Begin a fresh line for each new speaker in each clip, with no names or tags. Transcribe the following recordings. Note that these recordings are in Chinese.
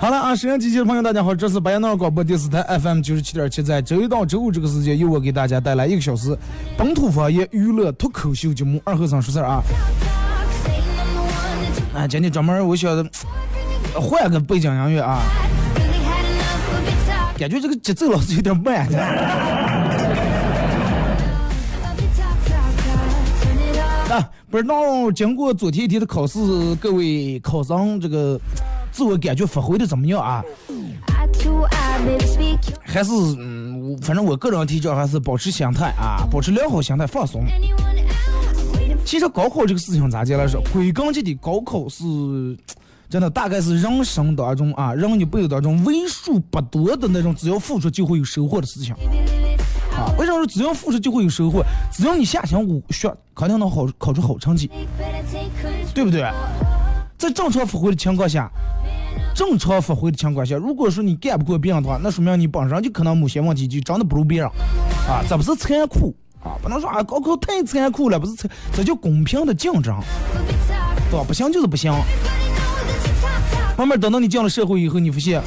好了啊，沈阳机器的朋友，大家好，这是白洋淀广播电视台 FM 九十七点七，在周一到周五这个时间，由我给大家带来一个小时本土方言娱乐脱口秀节目《二和尚说事儿》啊。啊，今天专门我想换个背景音乐啊，感觉这个节奏老是有点慢。不知道经过昨天一天的考试，各位考生这个自我感觉发挥的怎么样啊？还是嗯，反正我个人提倡还是保持心态啊，保持良好心态，放松。其实高考这个事情咋讲来说，归根结底，高考是真的大概是人生当中啊，人一辈子当中为数不多的那种，只要付出就会有收获的事情为什么说只要付出就会有收获？只要你下心午学，肯定能好考出好成绩，对不对？在正常发挥的情况下，正常发挥的情况下，如果说你干不过别人的话，那说明你本身就可能某些问题就真的不如别人啊，这不是残酷啊，不能说啊高考太残酷了，不是残，这叫公平的竞争，对吧？不行就是不行。慢慢等到你进了社会以后，你发现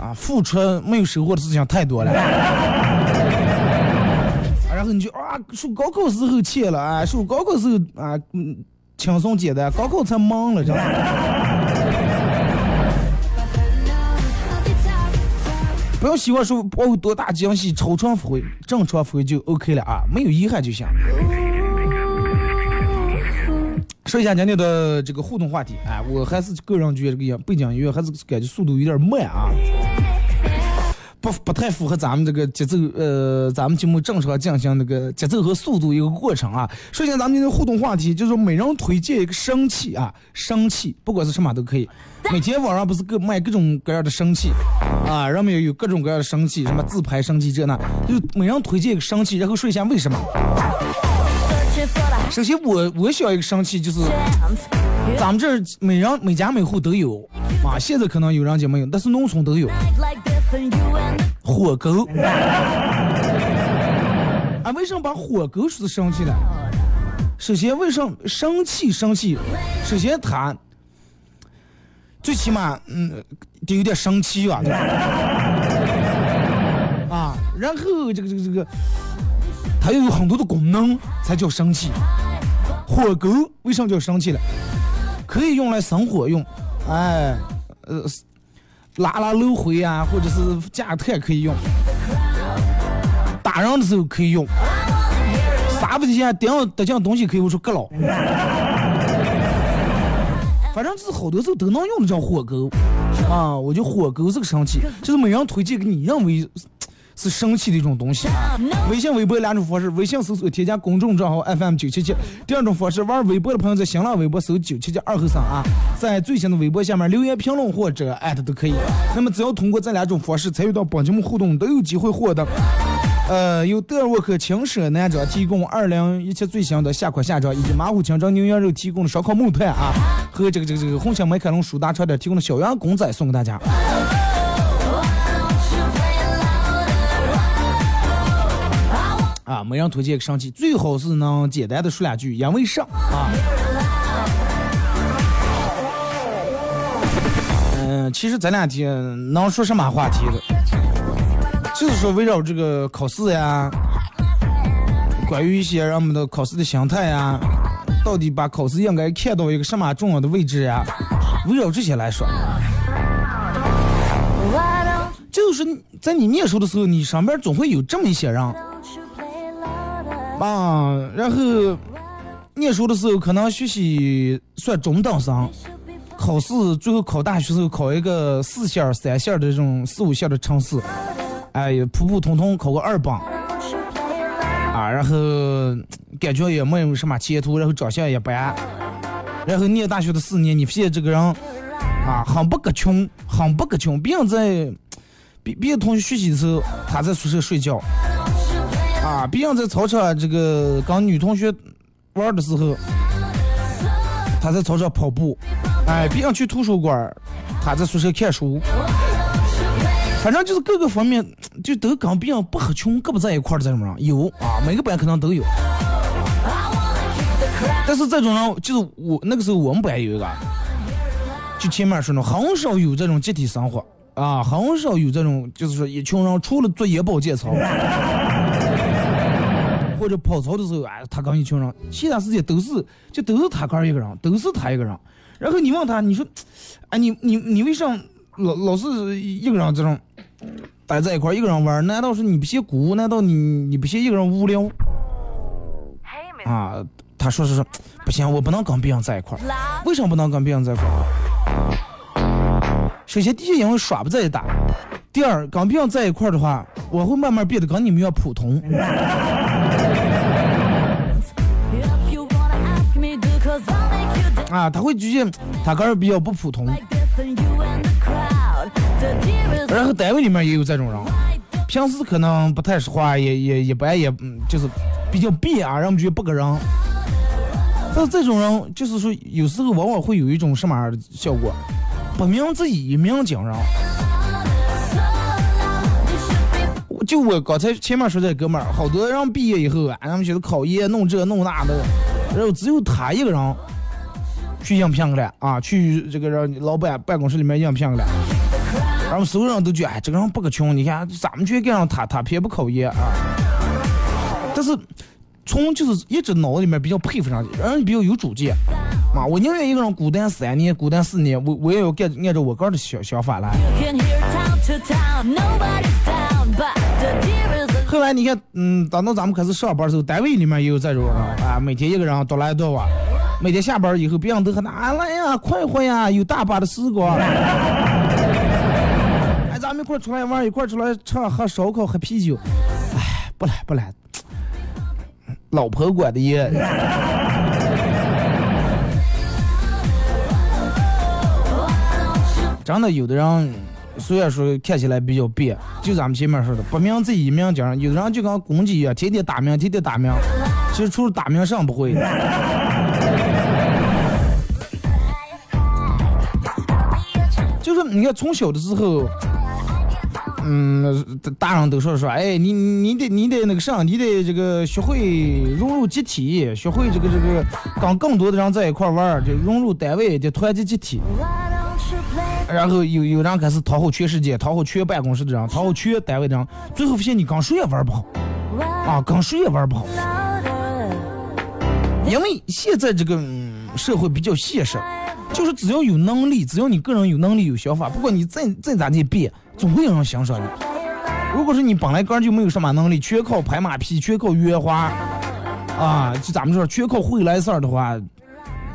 啊，付出没有收获的事情太多了。然后你就啊，说高考时候怯了啊，说高考时候啊，嗯，轻松简单，高考才忙了，
知道吗
不要希望说抱有多大惊喜，超常发挥，正常发挥就 OK 了啊，没有遗憾就行。说一下今天的这个互动话题，哎，我还是个人觉得这个背景音乐还是感觉速度有点慢啊，不不太符合咱们这个节奏，呃，咱们节目正常进行那个节奏和速度一个过程啊。说一下咱们今天互动话题，就是每人推荐一个生气啊，生气，不管是什么都可以。每天网上不是各卖各种各样的生气啊，人们有各种各样的生气，什么自拍生气这那，就每人推荐一个生气，然后说一下为什么。首先我我想一个生气就是。咱们这儿每人每家每户都有啊，现在可能有人家没有，但是农村都有火狗。啊，为什么把火狗说是生气了？首先，为什么生气生气？首先他最起码嗯得有点生气吧，对吧？啊，然后这个这个这个，它又有很多的功能才叫生气。火狗为什么叫生气了？可以用来生火用，哎，呃，拉拉轮回啊，或者是加特可以用，打人的时候可以用，啥不底下顶得进东西可以用出阁老，反正就是好多时候都能用的叫火钩。啊，我就火钩这个神器，就是每人推荐给你认为是生气的一种东西啊。微信、微博两种方式，微信搜索添加公众账号 FM 九七七。第二种方式，玩微博的朋友在新浪微博搜九七七二后三啊，在最新的微博下面留言评论或者艾特都可以。那么只要通过这两种方式参与到本节目互动，都有机会获得。呃，由德尔沃克轻奢男装提供二零一七最新的夏款夏装，以及马虎清蒸牛羊肉提供的烧烤木炭啊，和这个这个这个红星美凯龙舒达超店提供的小羊公仔送给大家。啊，没人推荐个生气，最好是能简单的说两句，因为啥啊。嗯、其实咱俩天能说什么话题了？就是说围绕这个考试呀，关于一些人们的考试的心态呀，到底把考试应该看到一个什么重要的位置呀，围绕这些来说。就是在你念书的时候，你身边总会有这么一些人，啊，然后念书的时候可能学习算中等生，考试最后考大学时候考一个四线、三线的这种四五线的城市，哎，普普通通考个二本，啊，然后感觉也没有什么前途，然后长相也不然后念大学的四年，你发现这个人啊，很不个穷，很不个穷，别人在。别别的同学学习的时候，他在宿舍睡觉，啊，毕竟在操场这个跟女同学玩的时候，他在操场跑步，哎，毕竟去图书馆，他在宿舍看书，反正就是各个方面就都跟别人不和穷，搁不在一块儿这种人有啊，每个班可能都有，但是这种人就是我那个时候我们班有一个，就前面说的，很少有这种集体生活。啊，很少有这种，就是说一群人除了做眼保健操，或者跑操的时候，哎，他跟一群人，其他时间都是就都是他哥一个人，都是他一个人。然后你问他，你说，哎，你你你为啥老老是一个人这种待在一块一个人玩？难道是你不嫌孤？难道你你不嫌一个人无聊？啊，他说是说，不行，我不能跟别人在一块为什么不能跟别人在一块首先，第一，因为耍不在一打；第二，跟别人在一块的话，我会慢慢变得跟你们要普通。啊，他会觉得他个人比较不普通。然后单位里面也有这种人，平时可能不太说话，也也一般，也就是比较别啊，让们觉得不个人。但是这种人，就是说有时候往往会有一种什么样的效果？不鸣则已，一鸣惊人。就我刚才前面说这哥们儿，好多人毕业以后啊，他们觉得考研弄这弄那的，然后只有他一个人去应聘去了啊，去这个让老板办公室里面应聘去了。然后所有人都觉得，哎，这个人不个穷，你看咱们去干上他，他偏不考研啊。但是从就是一直脑子里面比较佩服上去，人比较有主见。妈，我宁愿一个人孤单三年，孤单四年，我我也要干按照我个人的想想法来。后来你看，嗯，等到咱们开始上班的时候，单位里面也有这种人啊，每天一个人独来独往，每天下班以后，别人都和他来呀，快活呀，有大把的时光。哎，咱们一块出来玩，一块出来唱喝烧烤喝啤酒。哎，不来不来，老婆管的严。真的，有的人虽然说看起来比较别，就咱们前面说的不鸣则已，鸣惊。有的人就跟公鸡一样，天天打鸣，天天打鸣，其实除了打鸣，啥不会。就是你看，从小的时候，嗯，大人都说说，哎，你你得你得那个啥，你得这个学会融入集体，学会这个这个跟更多的人在一块玩儿，就融入单位就团结集体。然后有有人开始讨好全世界，讨好全办公室的人，讨好全单位的人，最后发现你跟谁也玩不好，啊，跟谁也玩不好。因为现在这个社会比较现实，就是只要有能力，只要你个人有能力有想法，不管你再再咋地变，总会有人欣赏你。如果说你本来个人就没有什么能力，全靠拍马屁，全靠圆滑，啊，就咱们说全靠会来事儿的话，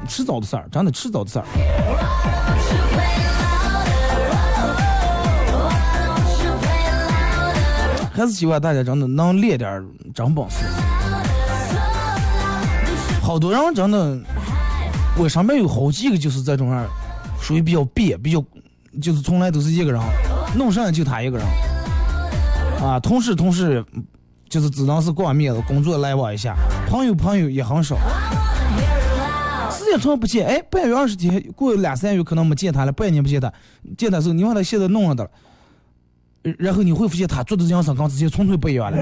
迟早的事儿，真的迟早的事儿。还是希望大家真的能练点真本事。好多人真的，我身边有好几个就是这种人，属于比较别，比较就是从来都是一个人，弄啥就他一个人。啊，同事同事就是只能是挂面子，工作来往一下，朋友朋友也很少。时间长不见，哎，半月二十天过两三月可能没见他了，半年不见他，见他时候你问他现在弄了的。然后你会发现他做的这样事跟之前纯粹不一样了。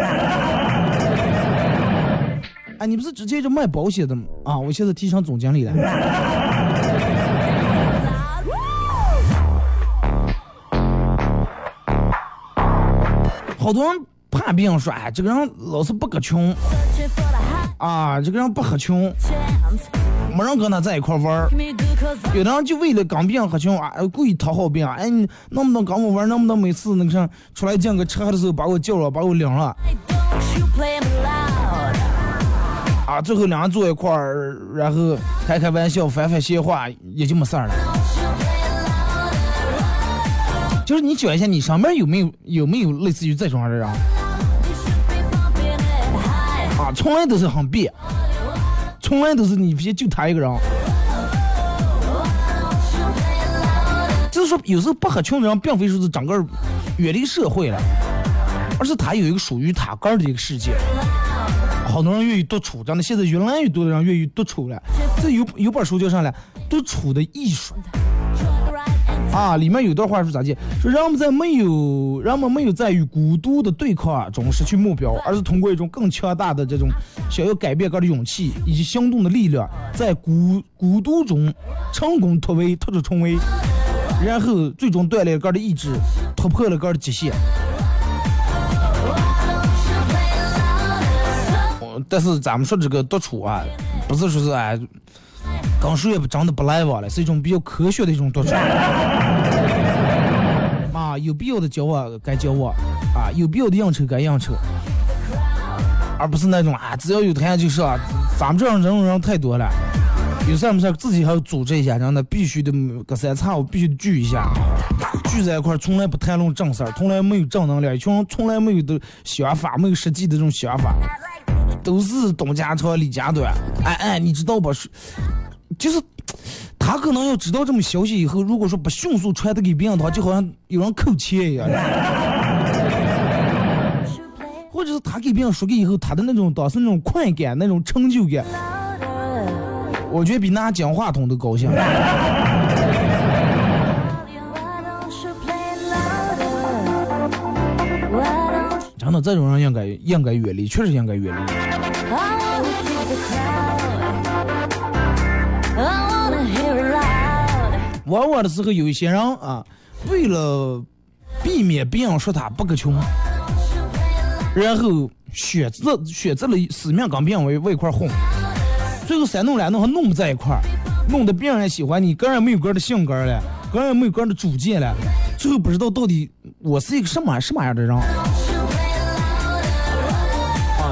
哎，你不是之前就卖保险的吗？啊，我现在提成总经理了。好多人怕别人说，哎，这个人老是不个穷。啊，这个人不合群，没人跟他在一块玩儿。有的人就为了跟别人合群啊，故意讨好别人。哎，你能不能跟我玩？能不能每次那个啥出来见个车的时候把我叫了，把我领了？啊，最后两人坐一块儿，然后开开玩笑，翻翻闲话，也就没事儿了。就是你讲一下，你上面有没有有没有类似于这种人啊？啊，从来都是很别，从来都是你别就他一个人。就是说，有时候不合群的人，并非说是整个远离社会了，而是他有一个属于他个人的一个世界。好多人愿意独处，真的，现在越来越多的人愿意独处了。这有有本书叫啥来？独处的艺术。啊，里面有段话是咋讲？说人们在没有人们没有在与孤独的对抗中失去目标，而是通过一种更强大的这种想要改变个的勇气以及行动的力量，在孤孤独中成功突围，突出重围，然后最终锻炼个的意志，突破了个的极限。但是咱们说这个独处啊，不是说是哎，跟谁也不真的不来往了，是一种比较科学的一种独处。啊，有必要的交往该交往，啊，有必要的应酬该应酬，而不是那种啊，只要有谈就是啊，咱们这样人人太多了，有事没事自己还要组织一下，真的必须得隔三差五必须得聚一下，聚在一块从来不谈论正事儿，从来没有正能量，一群人从来没有的想法，没有实际的这种想法。都是东家长李家短，哎哎，你知道不？是，就是他可能要知道这么消息以后，如果说不迅速传达给别人的话，就好像有人扣钱一样。或者是他给别人说给以后，他的那种当时那种快感、那种成就感，我觉得比拿讲话筒都高兴。那，这种人应该应该远离，确实应该远离。玩玩的时候，有一些人啊，为了避免别人说他不够穷，然后选择选择了死命跟别人为为一块混，最后三弄两弄还弄不在一块儿，弄得别人也喜欢你，个人没有个人的性格了，个人没有个人的主见了，最后不知道到底我是一个什么什么样的人。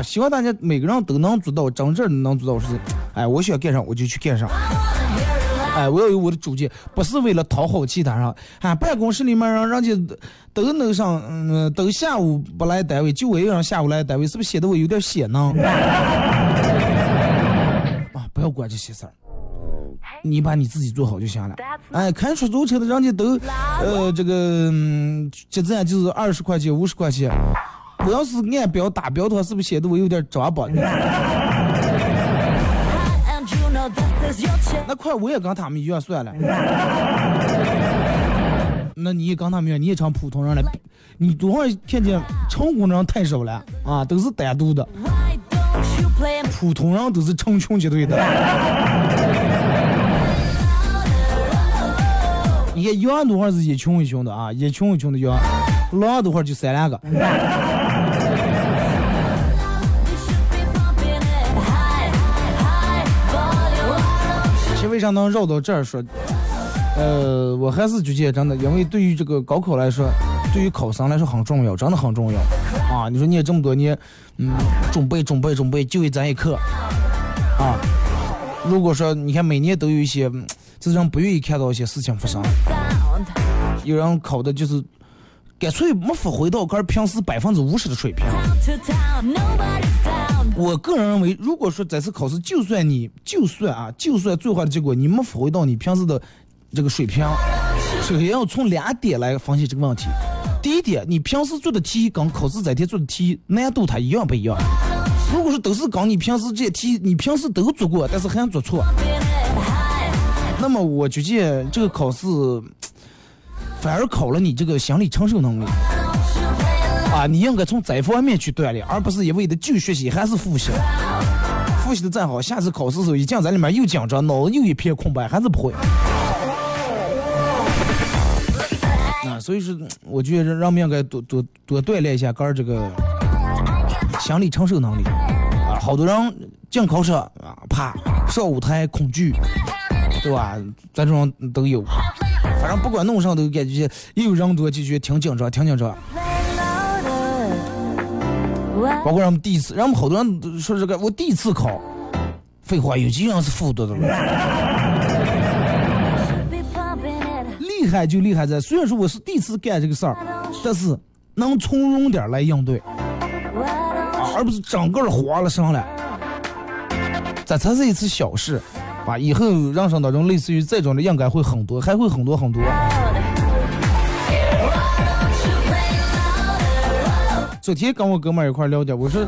希望大家每个人都能做到真正能做到是，哎，我想干啥我就去干啥，哎，我要有我的主见，不是为了讨好其他人。啊，办公室里面让人家都能上，嗯，都下午不来单位，就我一个人下午来单位，是不是显得我有点显呢？啊，不要管这些事儿，你把你自己做好就行了。哎，开出租车的人家都，呃，这个结账就是二十块钱、五十块钱。我要是按表打表的话，是不是显得我有点装吧？那快，我也跟他们一样算了。那你也跟他们一样，你也成普通人了。你多少看见成功人太少了啊，都是单独的。普通人都是成群结队的。你看羊多少是一群一群的啊，一群一群的羊。狼多会儿就三两个。为啥能绕到这儿说？呃，我还是觉得真的，因为对于这个高考来说，对于考生来说很重要，真的很重要啊！你说你也这么多年，嗯，准备准备准备，就为咱一课啊！如果说你看每年都有一些，这种不愿意看到一些事情发生，有人考的就是。干脆没发挥到个平时百分之五十的水平。我个人认为，如果说这次考试，就算你就算啊，就算最坏的结果你没发挥到你平时的这个水平，首先要从两点来分析这个问题。第一点，你平时做的题跟考试这天做的题难度它一样不一样？如果说都是跟你平时这些题你平时都做过，但是还做错，那么我觉得这个考试。反而考了你这个心理承受能力啊！你应该从这方面去锻炼，而不是一味的就学习还是复习。复习的再好，下次考试的时候一进在里面又紧张，脑子又一片空白，还是不会。啊，所以说，我觉得人们应该多多多锻炼一下个儿这个心理承受能力啊！好多人进考场啊，怕上舞台恐惧，对吧？咱这种都有，反正不管弄上都感觉也有人多就觉得挺紧张，挺紧张。包括让我们第一次，让我们好多人都说这个我第一次考，废话，有几个人是复读的了。厉害就厉害在，虽然说我是第一次干这个事儿，但是能从容点来应对，啊，而不是整个划了上来。这才是一次小事，啊，以后人生当中类似于这种的应该会很多，还会很多很多。昨天跟我哥们儿一块儿聊天，我说，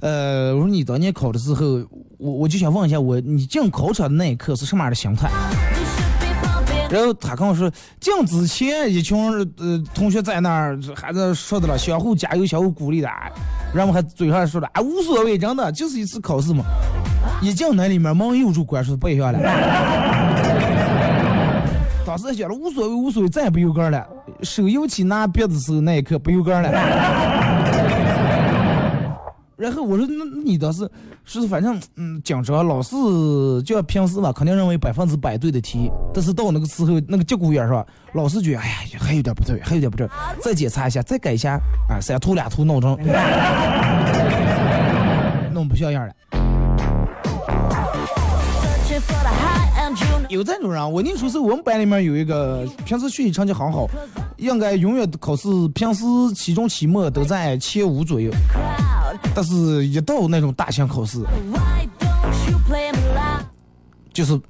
呃，我说你当年考的时候，我我就想问一下我，你进考场的那一刻是什么样的心态？然后他跟我说，进之前一群呃同学在那儿还在说的了，相互加油，相互鼓励的，然后还嘴上说的啊无所谓，真的就是一次考试嘛。一进那里面门又住关说不一样了。当时想着无所谓无所谓，再也不油杆了。手油起拿笔的时候那一刻不油杆了。然后我说那你倒是是反正嗯紧张，老师就要平时吧，肯定认为百分之百对的题，但是到那个时候那个节骨眼是吧，老师觉得哎呀还有点不对，还有点不对，再检查一下，再改一下啊，三涂两涂闹钟，弄不像样了。有这种人，我跟你说是我们班里面有一个平时学习成绩很好，应该永远考试平时期中期末都在前五左右，但是一到那种大型考试，就是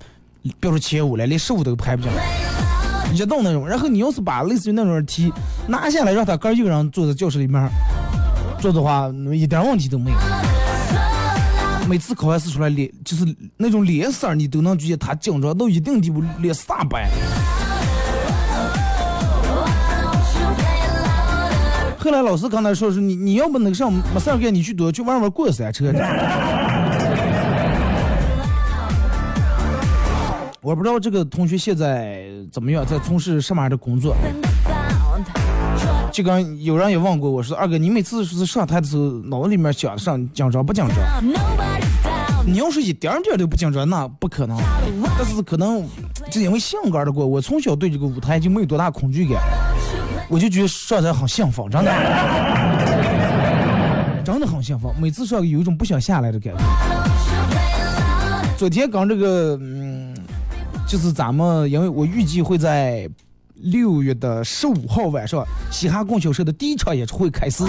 别说前五了，连十五都排不进。一到那种，然后你要是把类似于那种题拿下来，让他哥一个人坐在教室里面做的话，一点问题都没有。每次考完试出来脸就是那种脸色儿，你都能觉得他紧张到一定地步，脸煞白。后来老师刚才说是你你要不那个上没事儿干，你去多去玩玩过山车。我不知道这个同学现在怎么样，在从事什么样的工作。就刚有人也问过我说：“二哥，你每次是上台的时候，脑子里面想上紧张不紧张？你要是一点点都不紧张，那不可能。但是可能就因为性格的过，我从小对这个舞台就没有多大恐惧感，我就觉得上台很兴奋，真的，真的很兴奋。每次上有一种不想下来的感觉。昨天刚这个，嗯，就是咱们，因为我预计会在。六月的十五号晚上，嘻哈供销社的第一场演出会开始，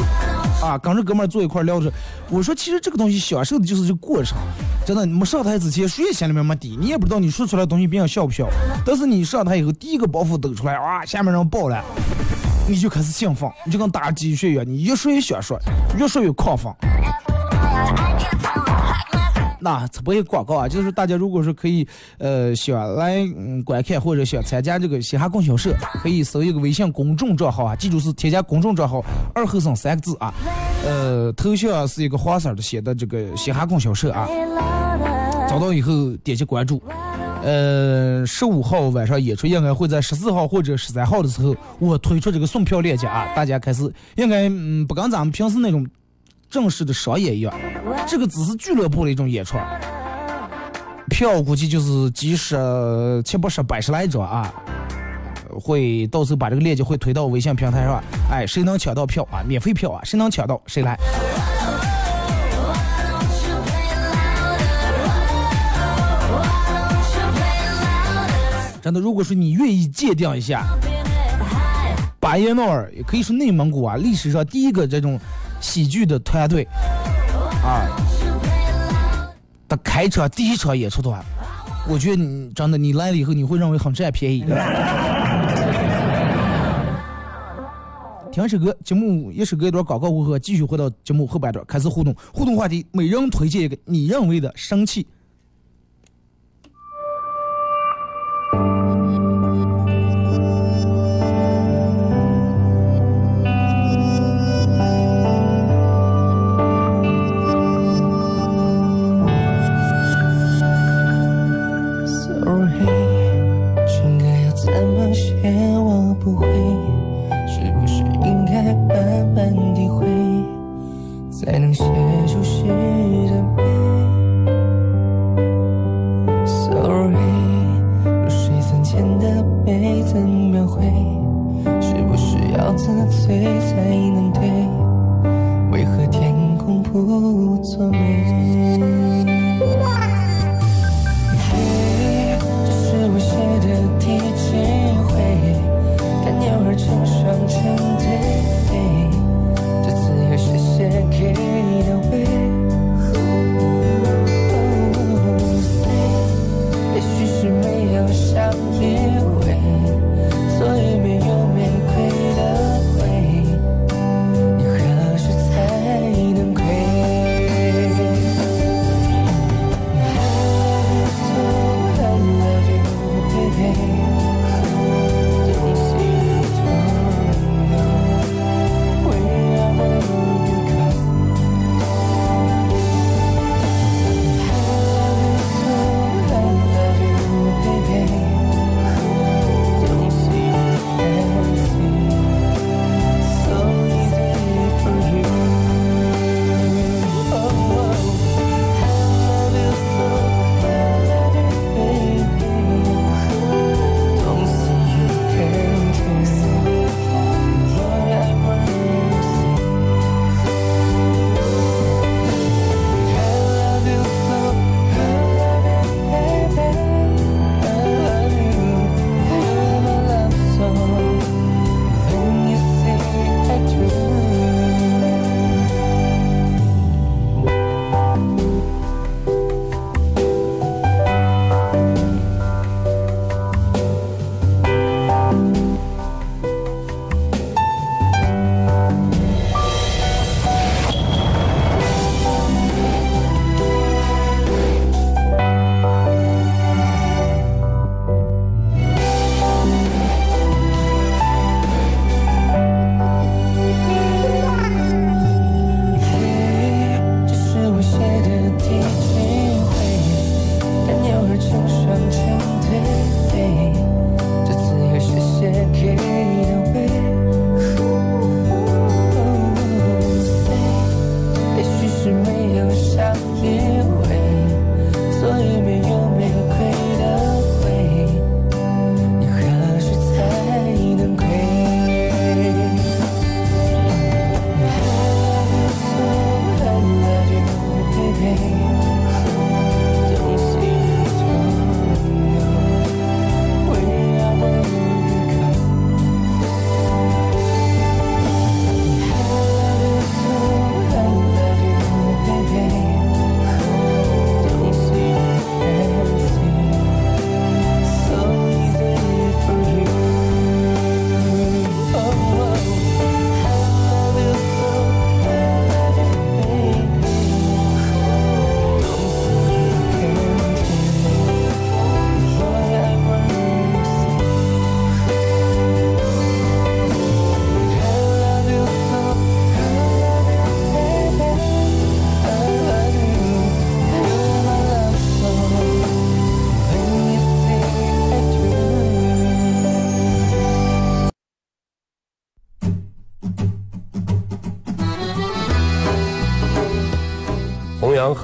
啊，跟着哥们儿坐一块聊着，我说其实这个东西享受的就是这过程，真的，你们上台之前谁也心里面没底，你也不知道你说出来的东西别人笑不笑，但是你上台以后，第一个包袱抖出来，哇，下面人爆了，你就开始兴奋，你就跟打鸡血一样，你越说越想说，越说越亢奋。那这不是广告啊，就是大家如果是可以，呃，想来嗯观看或者想参加这个嘻哈供销社，可以搜一个微信公众账号啊，记住是添加公众账号二后生三个字啊，呃，头像是一个黄色的写的这个嘻哈供销社啊，找到以后点击关注，呃，十五号晚上演出应该会在十四号或者十三号的时候，我推出这个送票链接啊，大家开始应该嗯不跟咱们平时那种。正式的商业一样，这个只是俱乐部的一种演出，票估计就是几十、七八十、百十来张啊，会到时候把这个链接会推到微信平台上，哎，谁能抢到票啊？免费票啊，谁能抢到谁来。真的，如果说你愿意界定一下，巴彦淖尔也可以说内蒙古啊，历史上第一个这种。喜剧的团队啊，他开车第一场演出的话，我觉得你真的你来了以后，你会认为很占便宜。听首歌，节目一首歌一段广告过后，继续回到节目后半段开始互动。互动话题，每人推荐一个你认为的生气。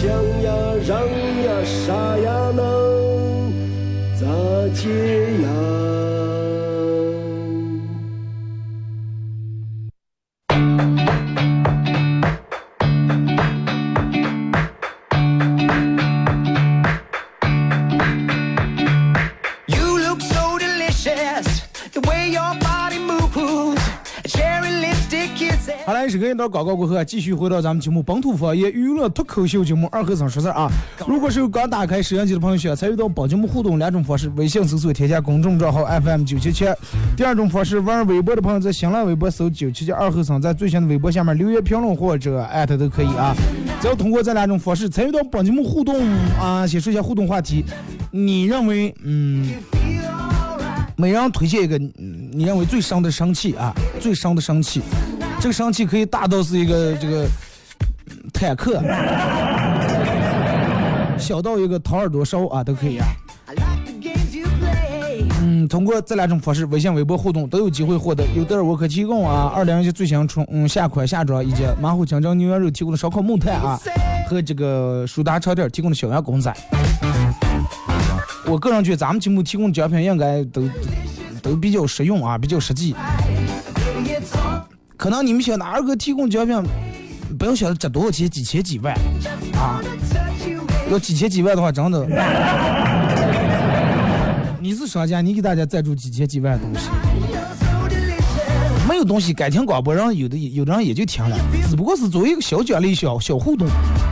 想呀，嚷呀，啥呀能咋解？广告过后啊，继续回到咱们节目本土方言娱乐脱口秀节目二和尚说事儿啊。如果是有刚打开摄像机的朋友，想参与到本节目互动两种方式：微信搜索添加公众账号 FM 九七七；第二种方式，玩微博的朋友在新浪微博搜九七七二和尚，在最新的微博下面留言评论或者艾特都可以啊。只要通过这两种方式参与到本节目互动啊，先说一下互动话题，你认为嗯？每人推荐一个你认为最伤的生气啊，最伤的生气，这个生气可以大到是一个这个坦克，小到一个掏耳朵烧啊都可以啊。嗯，通过这两种方式，微信、微博互动都有机会获得有德尔沃克提供啊，二零一七最新春夏款夏装以及马虎清蒸牛羊肉提供的烧烤木炭啊，和这个舒达超店提供的小羊公仔。我个人觉得咱们节目提供的奖品应该都都比较实用啊，比较实际。可能你们想的二哥提供奖品，不要想着值多少钱，几千几万啊，要几千几万的话，真的。你是商家，你给大家赞助几千几万的东西，没有东西该听广播，人有的有的人也就听了，只不过是作为一个小奖励、小小互动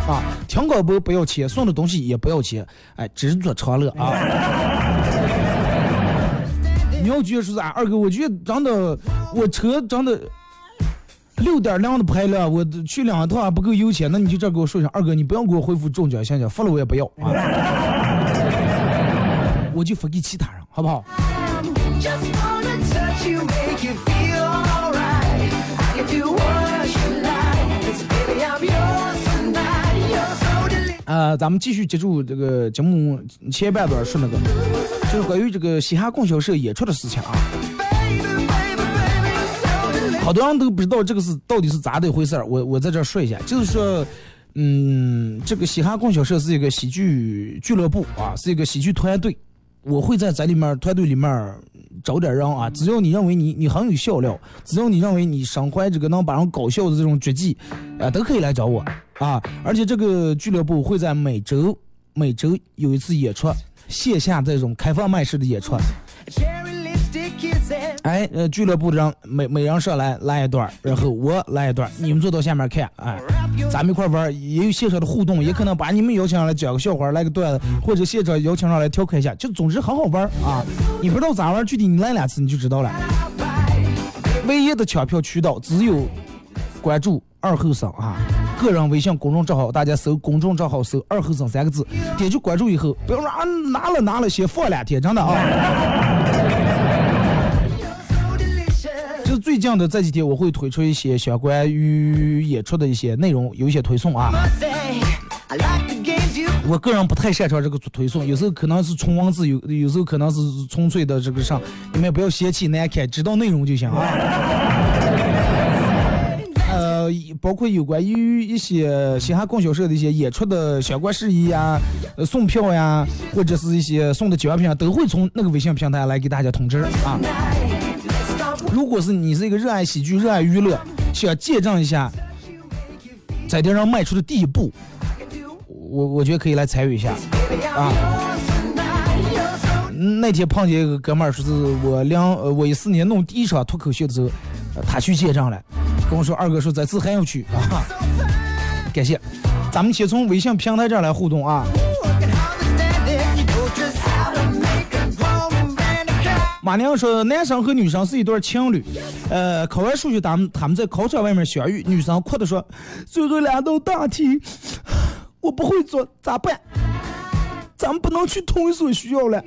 啊。听广播不要钱，送的东西也不要钱，哎，知足常乐啊。你要觉得说啥，二哥，我觉得真的，我车真的六点零的排量，我去两趟还不够油钱，那你就这给我说一下，二哥，你不要给我恢复中奖行行，发了我也不要啊。我就发给其他人，好不好？呃，咱们继续接住这个节目前半段说那个，就是关于这个嘻哈供销社演出的事情啊。好多人都不知道这个是到底是咋的一回事儿，我我在这儿说一下，就是说，嗯，这个嘻哈供销社是一个喜剧俱乐部啊，是一个喜剧团队。我会在在里面团队里面找点人啊，只要你认为你你很有笑料，只要你认为你身怀这个能把人搞笑的这种绝技，啊，都可以来找我啊。而且这个俱乐部会在每周每周有一次演出，线下这种开放麦式的演出。哎，呃，俱乐部的人每每人上来来一段，然后我来一段，你们坐到下面看，哎，咱们一块玩，也有现场的互动，也可能把你们邀请上来讲个笑话，来个段子，或者现场邀请上来调侃一下，就总之很好玩啊！你不知道咋玩，具体你来两次你就知道了。唯一的抢票渠道只有关注二后生啊，个人微信公众账号，大家搜公众账号搜二后生三个字，点击关注以后，不要说啊拿了拿了，先放两天，真的啊。就是最近的这几天，我会推出一些相关于演出的一些内容，有一些推送啊。我个人不太擅长这个推送，有时候可能是纯文字，有有时候可能是纯粹的这个上，你们不要嫌弃难看，知道内容就行啊。呃，包括有关于一些嘻哈供销社的一些演出的相关事宜呀、呃送票呀，或者是一些送的奖品啊，都会从那个微信平台来给大家通知啊。如果是你是一个热爱喜剧、热爱娱乐，想见证一下在电上迈出的第一步，我我觉得可以来参与一下啊。那天碰见一个哥们儿，说是我两呃我一四年弄第一场脱口秀的时候，他去见证了，跟我说二哥说这次还要去啊，感谢。咱们先从微信平台这儿来互动啊。马娘说，男生和女生是一对情侣，呃，考完数学，他们他们在考场外面相遇，女生哭的说，最后两道大题我不会做，咋办？咱们不能去同一所学校了。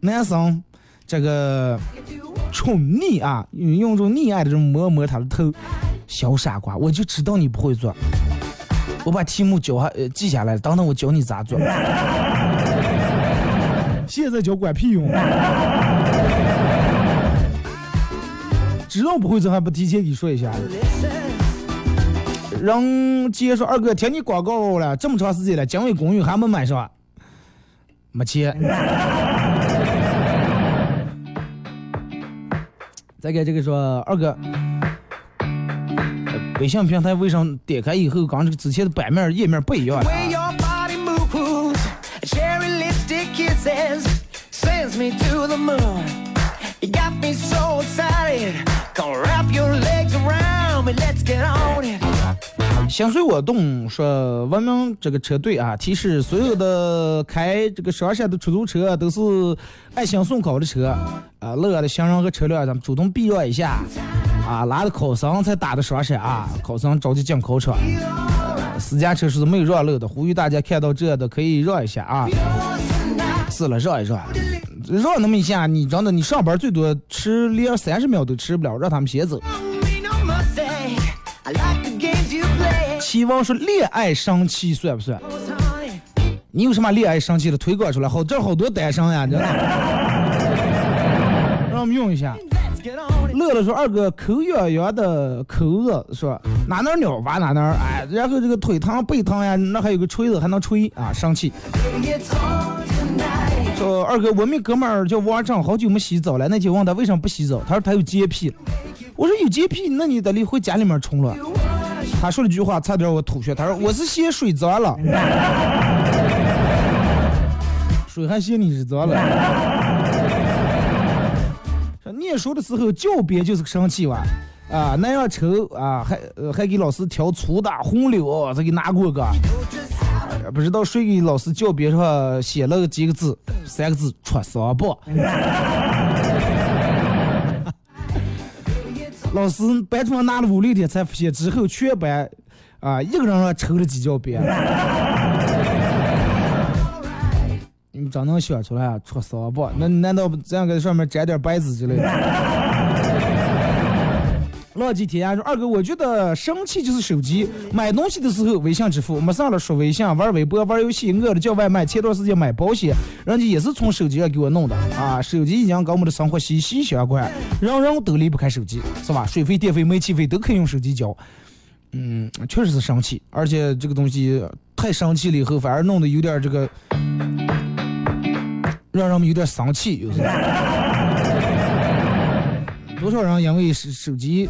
男生这个宠溺啊，用这种溺爱的这种摸摸他的头，小傻瓜，我就知道你不会做，我把题目教下呃记下来，等等我教你咋做。现在教管屁用！知道不会做还不提前给你说一下？让姐说二哥听你广告了这么长时间了，姜伟公寓还没买上？没钱。再给这个说二哥，微信平台为什么点开以后，跟这个之前的版面页面不一样啊？想随我动说，文明这个车队啊，提示所有的开这个上山的出租车都是爱心送考的车啊，乐的行人和车辆咱们主动避让一下啊，拉的考生才打的上山啊，考生着急进考场，私家车是没有让路的，呼吁大家看到这的可以让一下啊。是了，让一让，绕那么一下，你真的你上班最多吃连三十秒都吃不了，让他们先走。期望说恋爱生气算不算？你有什么恋爱生气的推广出来？好，这好多单身呀，真的。让我们用一下。乐乐说二哥口痒痒的口恶说哪哪鸟吧哪哪哎，然后这个腿疼背疼呀，那还有个锤子还能锤啊，生气。说二哥，我们哥们儿叫王正，好久没洗澡了。那天问他为什么不洗澡，他说他有洁癖。我说有洁癖，那你得回家里面冲了。他说了句话，差点我吐血。他说我是嫌水脏了，水还嫌你是脏了。说念书的时候教鞭就是个生气娃啊，那样抽啊，还还给老师挑粗的红柳，再给拿过个。不知道谁给老师教鞭上写了几个字，三个字戳伤不？老师班主任拿了五六天才发现，之后全班啊一个人让抽了几脚鞭。你真能想出来啊？戳伤不？那难道这样给上面沾点白纸之类的？浪迹天涯说：“二哥，我觉得生气就是手机买东西的时候微信支付，没上了刷微信，玩微博，玩游戏，饿了叫外卖。前段时间买保险，人家也是从手机上给我弄的啊。手机已经跟我们的生活息息相关，人人都离不开手机，是吧？水费、电费、煤气费都可以用手机交。嗯，确实是生气，而且这个东西太生气了以后，反而弄得有点这个，让人们有点生气，有时候。”多少人因为手手机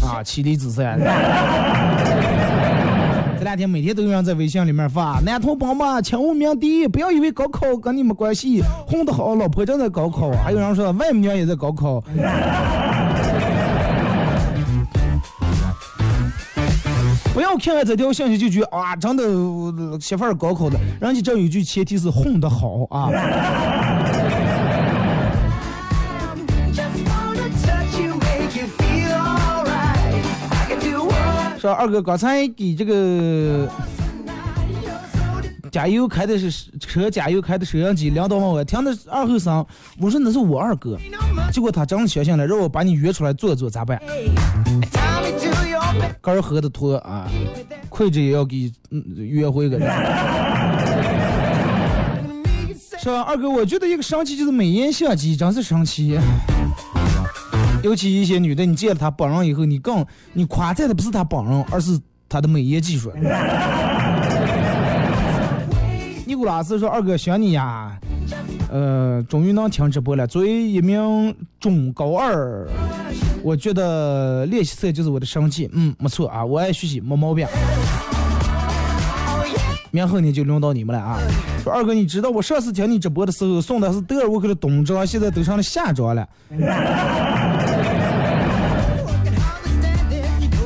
啊妻离子散？这两天每天都有人在微信里面发：男同胞们，请勿鸣笛，不要以为高考跟你没关系，混得好，老婆正在高考。还有人说外母娘也在高考。不要看了这条信息就觉得啊，真的媳妇儿高考的，人家这有句前提是混得好啊。说二哥刚才给这个加油开的是车，加油开的收音机，两道问我听的二后生，我说那是我二哥，结果他真相信了，让我把你约出来坐坐咋办？肝儿喝的脱啊，跪着也要给嗯约会个人。是吧，二哥，我觉得一个神奇就是美颜相机，真是神奇。尤其一些女的，你见了她本人以后，你更你夸赞的不是她本人，而是她的美颜技术。尼古拉斯说：“二哥想你呀，呃，终于能听直播了。作为一名中高二，我觉得练习册就是我的生气。嗯，没错啊，我爱学习，没毛病。明后年就轮到你们了啊！说二哥，你知道我上次听你直播的时候送的是德尔沃克的冬装，现在都成了夏装了。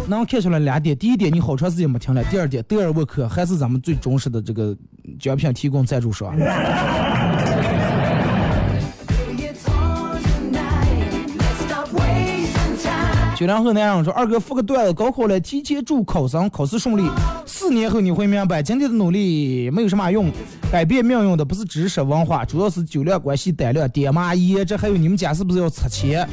能看出来两点：第一点，你好长时间没听了；第二点，德尔沃克还是咱们最忠实的这个奖品提供赞助商。九零后男人说：“二哥复个段子，高考了，提前祝考生考试顺利。四年后你会明白，今天的努力没有什么用，改变命运的不是知识文化，主要是酒量、关系、胆量、爹妈爷。这还有你们家是不是要拆迁？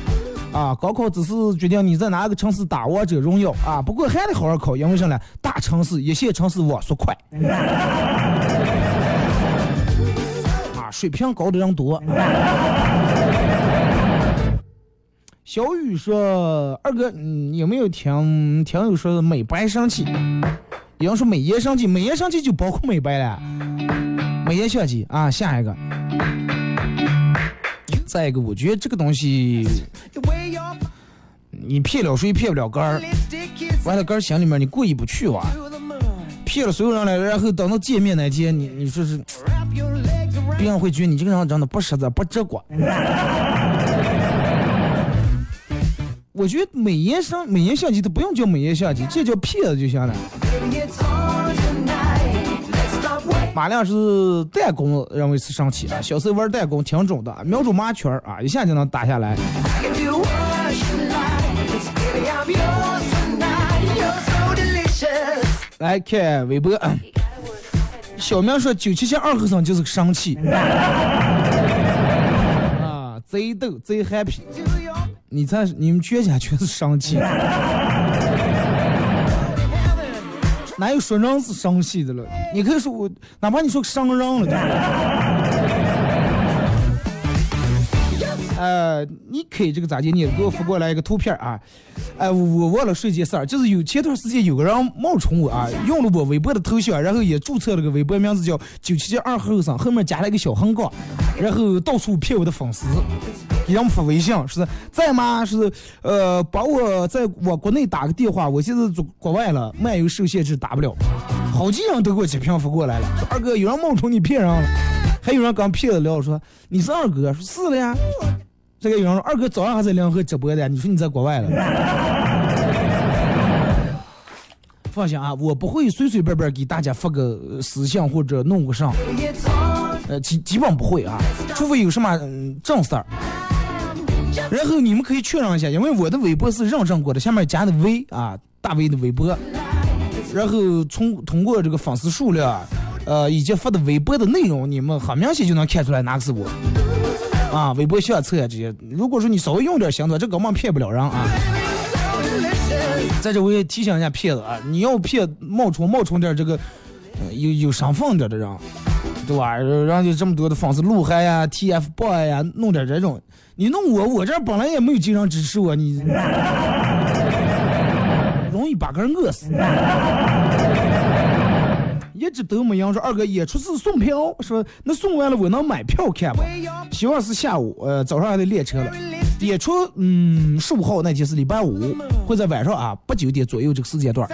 啊，高考只是决定你在哪个城市打王者荣耀啊。不过还得好好考，因为啥呢？大城市、一线城市网速快，啊，水平高的人多。”小雨说：“二哥，你有没有听听友说美白生气？有人说美颜生气，美颜生气就包括美白了。美颜相机啊，下一个。再一个，我觉得这个东西，你骗了谁骗不了杆儿，完了杆儿心里面你过意不去哇，骗了所有人了，然后等到见面那天，你你说是，别人会觉得你这个人真的不实在不直观。”我觉得美颜相美颜相机它不用叫美颜相机，这叫骗子就行了。马亮是弹弓，认为是生气啊。小时候玩弹弓挺准的，瞄准马圈啊，一下就能打下来。来看微博，小明说九七七二后生就是个生气啊。贼逗，贼 happy。你在你们全家全是生气，哪有说人是生气的了？你可以说我，哪怕你说伤人了，对吧？呃，你开这个咋的？你给我发过来一个图片啊！哎，我忘了说一件事儿，就是有前段时间有个人冒充我啊，用了我微博的头像，然后也注册了个微博名字叫九七七二后生，后面加了一个小横杠，然后到处骗我的粉丝，给人发微信，是在吗？是呃，帮我在我国内打个电话，我现在在国外了，漫游受限制打不了。好几人都给我截屏发过来了，说二哥有人冒充你骗人了，还有人刚骗子聊说你是二哥，说是的呀。这个有人说二哥早上还在联合直播的，你说你在国外了。放心啊，我不会随随便便给大家发个私信或者弄个上，呃基基本不会啊，除非有什么嗯正事儿。然后你们可以确认一下，因为我的微博是认证过的，下面加的 V 啊，大 V 的微博，然后从通过这个粉丝数量，呃以及发的微博的内容，你们很明显就能看出来哪个是我。啊，微博相册这些，如果说你稍微用点心的话，这根本骗不了人啊。在这我也提醒一下骗子啊，你要骗冒充冒充点这个、有有身份点的人，对吧？人家这么多的粉丝，鹿晗呀、TFBOY 呀，弄点这种，你弄我，我这本来也没有经常支持我，你 容易把个人饿死。一直都没人说二哥演出是送票，说那送完了我能买票看吗？希望是下午，呃，早上还得练车了。演出，嗯，十五号那天是礼拜五，会在晚上啊八九点左右这个时间段，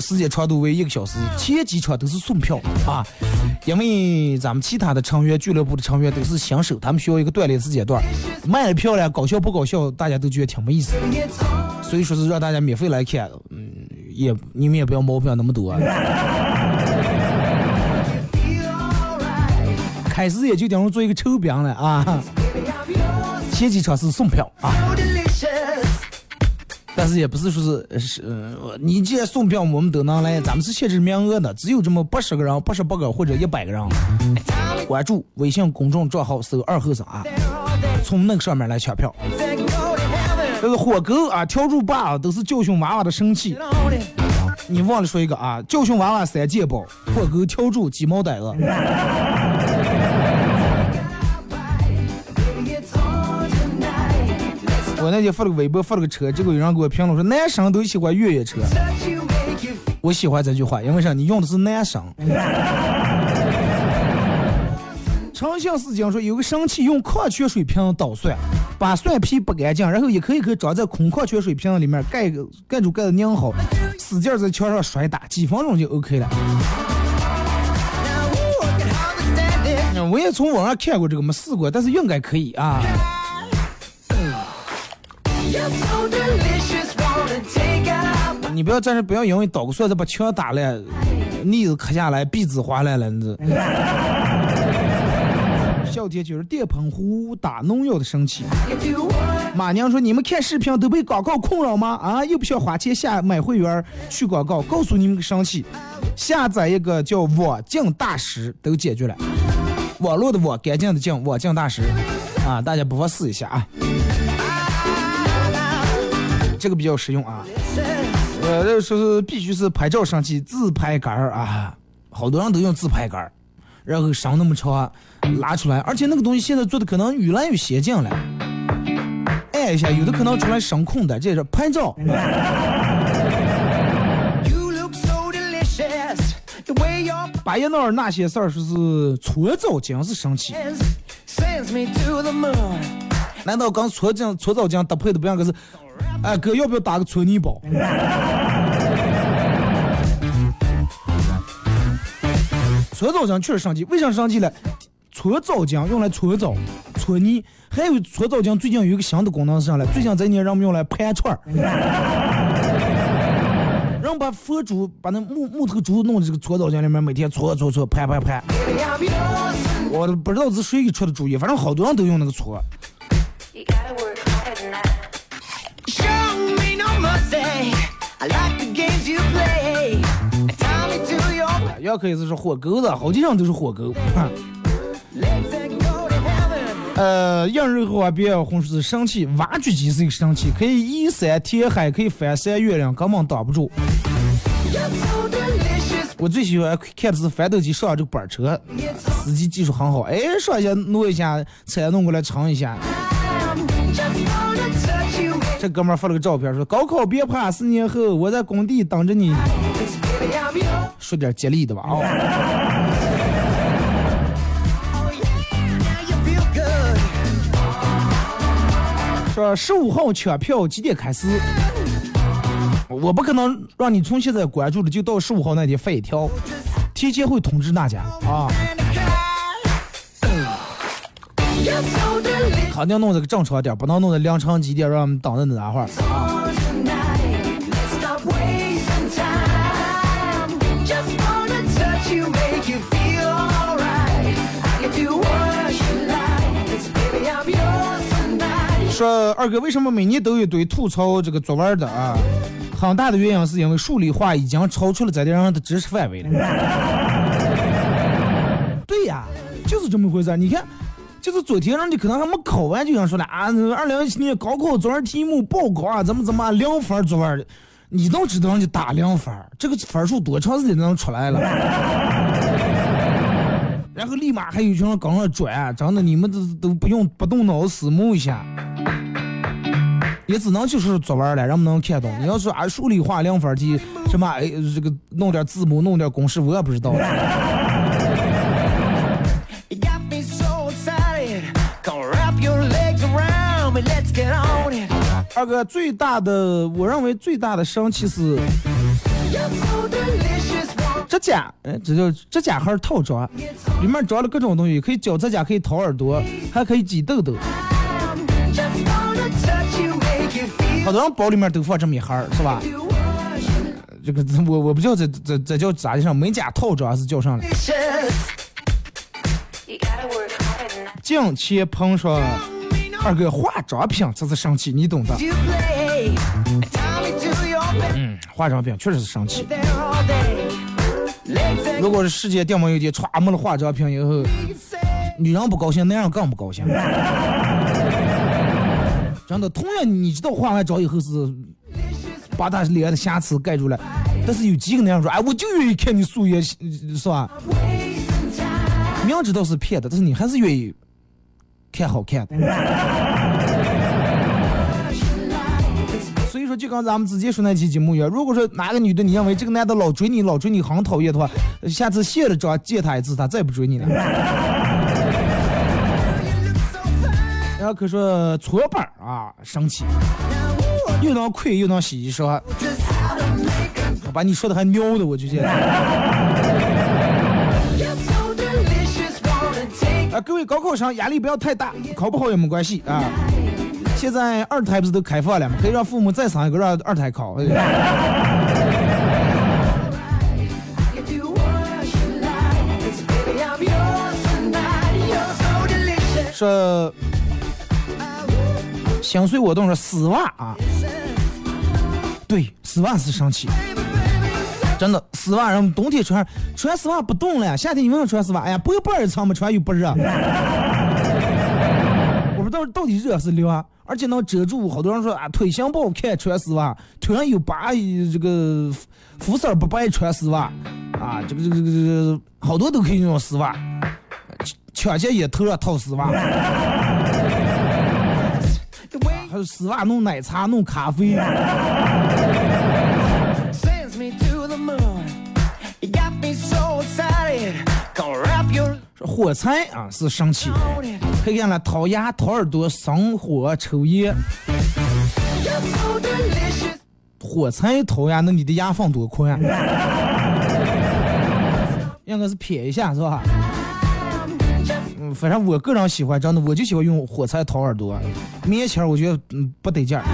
时间长度为一个小时。前几场都是送票啊，因为咱们其他的成员俱乐部的成员都是新手，他们需要一个锻炼时间段。卖了票了，搞笑不搞笑，大家都觉得挺没意思，所以说是让大家免费来看，嗯，也你们也不要毛病那么多。开始也就等于做一个臭饼了啊！前几场是送票啊，但是也不是说是是、你既然送票我们都能来，咱们是限制名额的，只有这么八十个人、八十八个或者一百个人。关注微信公众账号搜“二后生”啊，从那个上面来抢票。这个火狗啊，笤帚爸都是教训娃娃的神器。你忘了说一个啊，教训娃娃三件宝：火狗、笤帚、鸡毛掸子。我那天发了个微博，发了个车，结果有人给我评论说男生都喜欢越野车。我喜欢这句话，因为啥？你用的是男生。诚信事讲说，有个神器用矿泉水瓶捣蒜，把蒜皮剥干净，然后一颗一颗装在空矿泉水瓶里面，盖盖住盖子拧好，使劲在墙上摔打，几分钟就 OK 了。我也从网上看过这个，没试过，但是应该可以啊。你不要在这，不要因为捣个蒜再把墙打烂，腻子磕下来，壁纸划烂了，你这。小天就是电喷壶打农药的神器。马娘说：“你们看视频都被广告困扰吗？啊，又不需要花钱下买会员去广告。告诉你们个神器，下载一个叫网镜大师都解决了。网络的网，干净的净，网镜大师啊，大家不妨试一下啊。这个比较实用啊。呃，这说是必须是拍照神器，自拍杆儿啊，好多人都用自拍杆儿，然后绳那么长。”拉出来，而且那个东西现在做的可能越来越先进了。按一下，有的可能出来声控的，这是拍照。巴彦淖尔那些事儿说是搓澡巾是神器，难道跟搓澡搓澡巾搭配的不像个是？哎哥，要不要打个搓泥宝？搓澡巾确实神奇，为啥神奇呢？搓澡巾用来搓澡、搓泥，还有搓澡巾最近有一个新的功能是啥嘞？最近这年人们用来盘串儿，人把佛珠把那木木头珠弄这个搓澡巾里面，每天搓搓搓、盘盘盘。我不知道是谁给出的主意，反正好多人都用那个搓。要可以是火狗子，好几张都是火狗。呃，硬肉后啊，别红是神器，挖掘机是一个神器，可以移山填海，可以翻山越岭，根本挡不住。我最喜欢看的是翻斗机上这个板车，司机技术很好，哎，上一下挪一下，车弄过来尝一下。这哥们儿发了个照片，说高考别怕，四年后我在工地等着你。说点吉利的吧啊、说十五号抢票几点开始？我不可能让你从现在关注的就到十五号那天发一条，提前会通知大家啊。肯定弄这个正常点，不能弄得凌晨几点让我们等着那会儿啊。说二哥，为什么每年都有堆吐槽这个作文的啊？很大的原因是因为数理化已经超出了咱这人的知识范围了。对呀，就是这么回事儿。你看，就是昨天人家可能还没考完就想说了啊，二零一七年高考作文题目报告啊，怎么怎么零分作文的，你都知道人家打零分，这个分数多长时间能出来了？然后立马还有一群人跟着转，真的你们都都不用不动脑思谋一下，也只能就是作文了，人们能看懂。你要说啊数理化零分题，什么哎这个弄点字母弄点公式，我也不知道。二哥最大的，我认为最大的神奇是指甲，哎，这叫指甲盒套装，里面装了各种东西，可以绞指甲，可以掏耳朵，还可以挤痘痘。好多人包里面都放这么一盒儿，是吧？这个我我不知道这这这叫咋的上美甲套装还是叫上了。近期碰上二哥化妆品，这是神器，你懂的。嗯，化妆品确实是神器。如果是世界电影有一天歘没了化妆品以后，女人不高兴，男人更不高兴。真的，同样你知道化完妆以后是把他脸的瑕疵盖住了，但是有几个男人说，哎，我就愿意看你素颜，是吧？明知道是骗的，但是你还是愿意看好看的。所以说，就跟咱们之前说那期节目一样，如果说哪个女的你认为这个男的老追你，老追你很讨厌的话，下次卸了妆见他一次，他再不追你了。然后可说搓板啊，生气，又能亏又能洗衣裳，把你说的还喵的，我就觉得。啊，各位高考生压力不要太大，考不好也没关系啊。现在二胎不是都开放了吗？可以让父母再生一个让二胎考。说心碎我动说丝袜啊，对，丝袜是神奇，真的丝袜，人们冬天穿穿丝袜不冻了呀，夏天你问我穿丝袜？哎呀，不不二层嘛，穿又不热。我不知道到底热还是凉，而且能遮住。好多人说啊，腿型不好看穿丝袜，腿上有疤，这个肤色不白穿丝袜啊，这个这个这个这个好多都可以用丝袜，抢劫也头上套丝袜。还有丝袜弄奶茶弄咖啡，火柴啊是生气，可以让他掏牙、掏耳朵、生火、抽烟。火柴掏牙，那你的牙缝多宽？应该是撇一下是吧？嗯，反正我个人喜欢，真的我就喜欢用火柴掏耳朵，棉签我觉得嗯不得劲儿。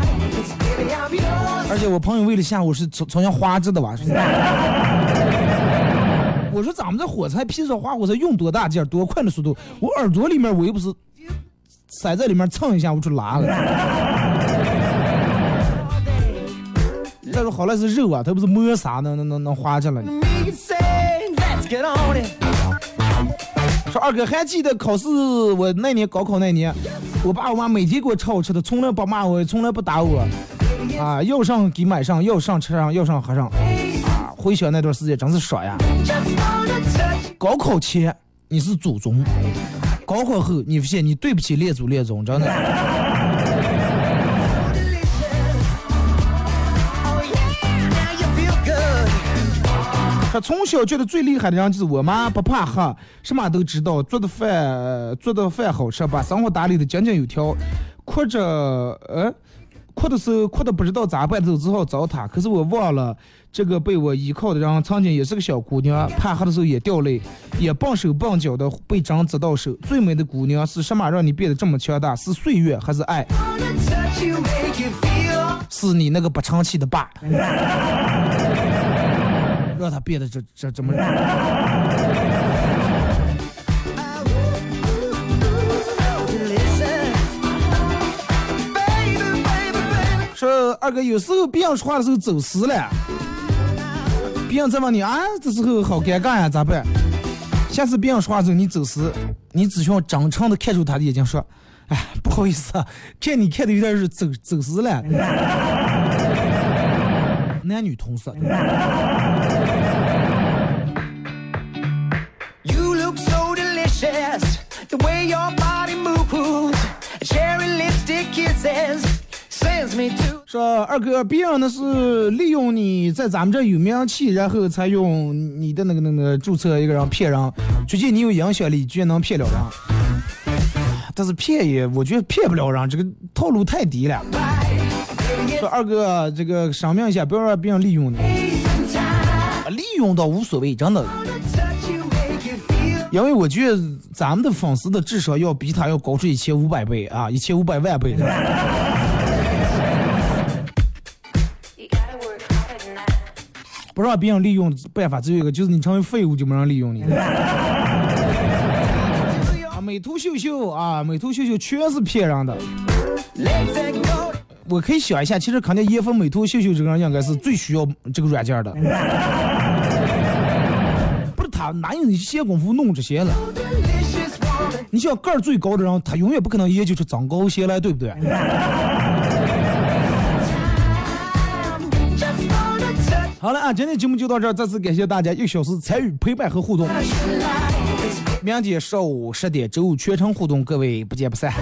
而且我朋友为了吓我是从从像花枝的吧？我说咱们这火柴皮上花火柴用多大劲儿，多快的速度？我耳朵里面我又不是塞在里面蹭一下我就拉了。再说好赖是肉啊，它不是摸啥能能能能划下来的。说二哥还记得考试我那年高考那年，我爸我妈每天给我炒好吃的，从来不骂我，从来不打我，啊，要上给买上，要上吃上，要上喝上，啊，回想那段时间真是爽呀。高考前你是祖宗，高考后你发现你对不起列祖列宗，真的。他从小觉得最厉害的人就是我妈，不怕黑，什么都知道，做的饭做的饭好吃，把生活打理的井井有条，哭着呃。哭的时候，哭的不知道咋办的时候，只好找他。可是我忘了，这个被我依靠的人曾经也是个小姑娘，怕黑的时候也掉泪，也笨手笨脚的被针扎到手。最美的姑娘是什么让你变得这么强大？是岁月还是爱？是你那个不成器的爸，让他变得这这这么。说二哥，有时候别人说话的时候走神了，别人再问你啊，这时候好尴尬呀，咋办？下次别人说话的时候你走神，你只需要真诚的看着他的眼睛说，哎，不好意思啊，看你看的有点是走走神了。男女同色。
You look so delicious, the way your body moves, cherry lipstick kisses.
说二哥，别人那是利用你在咱们这有名气，然后才用你的那个那个注册一个人骗人，最近你有影响力，居然能骗了人。但是骗也，我觉得骗不了人，这个套路太低了。说二哥，这个声明一下，不要让别人利用你，利用倒无所谓，真的。因为我觉得咱们的粉丝的智商要比他要高出一千五百倍啊，一千五百万倍。让别人利用的办法只有一个，就是你成为废物就没人利用你。啊，美图秀秀啊，美图秀秀全是骗人的。我可以想一下，其实肯定叶枫美图秀秀这个人应该是最需要这个软件的。不是他哪有闲工夫弄这些了？你想个儿最高的人，他永远不可能研究出增高鞋来，对不对？好了啊，今天节目就到这儿，再次感谢大家一个小时参与陪伴和互动。明天上午十点周五全程互动，各位不见不散。